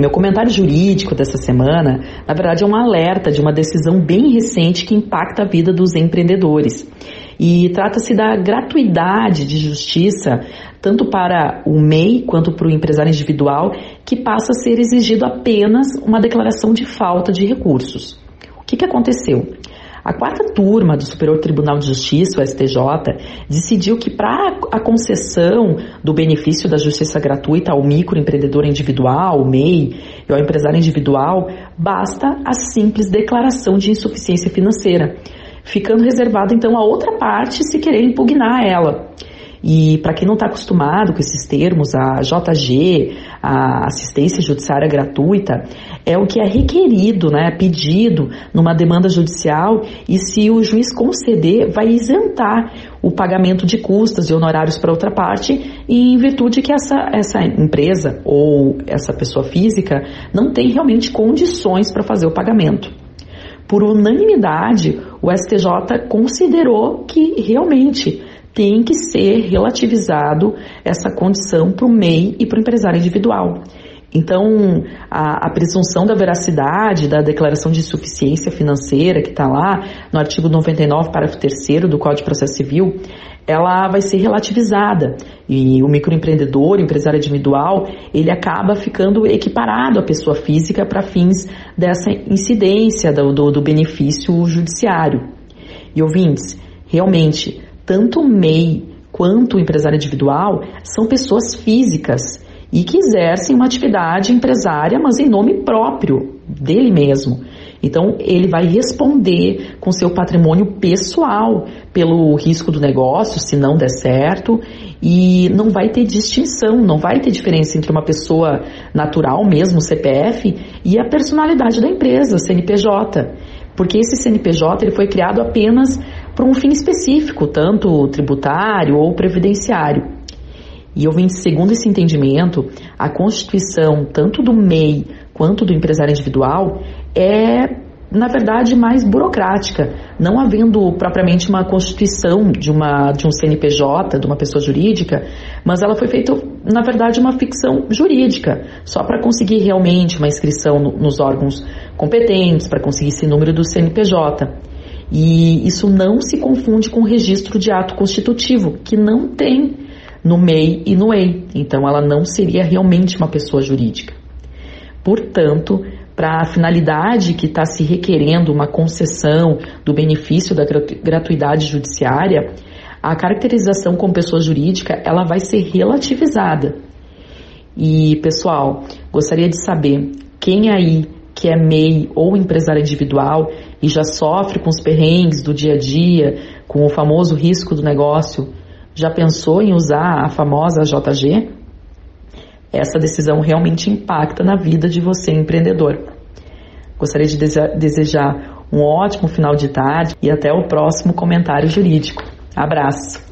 Meu comentário jurídico dessa semana, na verdade, é um alerta de uma decisão bem recente que impacta a vida dos empreendedores. E trata-se da gratuidade de justiça, tanto para o MEI quanto para o empresário individual, que passa a ser exigido apenas uma declaração de falta de recursos. O que, que aconteceu? A quarta turma do Superior Tribunal de Justiça, o STJ, decidiu que para a concessão do benefício da justiça gratuita ao microempreendedor individual, MEI, e ao empresário individual, basta a simples declaração de insuficiência financeira, ficando reservada então a outra parte se querer impugnar ela. E para quem não está acostumado com esses termos, a JG, a assistência judiciária gratuita, é o que é requerido, né, pedido numa demanda judicial e se o juiz conceder, vai isentar o pagamento de custas e honorários para outra parte em virtude que essa, essa empresa ou essa pessoa física não tem realmente condições para fazer o pagamento. Por unanimidade, o STJ considerou que realmente tem que ser relativizado essa condição para o MEI e para o empresário individual. Então, a, a, presunção da veracidade da declaração de insuficiência financeira, que está lá no artigo 99, parágrafo 3 do Código de Processo Civil, ela vai ser relativizada. E o microempreendedor, o empresário individual, ele acaba ficando equiparado à pessoa física para fins dessa incidência do, do, do benefício judiciário. E ouvintes, realmente, tanto o MEI quanto o empresário individual são pessoas físicas e que exercem uma atividade empresária, mas em nome próprio dele mesmo. Então, ele vai responder com seu patrimônio pessoal pelo risco do negócio, se não der certo, e não vai ter distinção, não vai ter diferença entre uma pessoa natural, mesmo CPF, e a personalidade da empresa, CNPJ. Porque esse CNPJ ele foi criado apenas para um fim específico, tanto tributário ou previdenciário. E ouvinte, segundo esse entendimento, a constituição tanto do MEI quanto do empresário individual é na verdade, mais burocrática, não havendo propriamente uma constituição de, uma, de um CNPJ, de uma pessoa jurídica, mas ela foi feita, na verdade, uma ficção jurídica, só para conseguir realmente uma inscrição no, nos órgãos competentes, para conseguir esse número do CNPJ. E isso não se confunde com o registro de ato constitutivo, que não tem no MEI e no EI. Então, ela não seria realmente uma pessoa jurídica. Portanto, para a finalidade que está se requerendo uma concessão do benefício da gratuidade judiciária, a caracterização como pessoa jurídica ela vai ser relativizada. E pessoal, gostaria de saber quem aí que é MEI ou empresário individual e já sofre com os perrengues do dia a dia, com o famoso risco do negócio, já pensou em usar a famosa JG? Essa decisão realmente impacta na vida de você, empreendedor. Gostaria de desejar um ótimo final de tarde e até o próximo comentário jurídico. Abraço!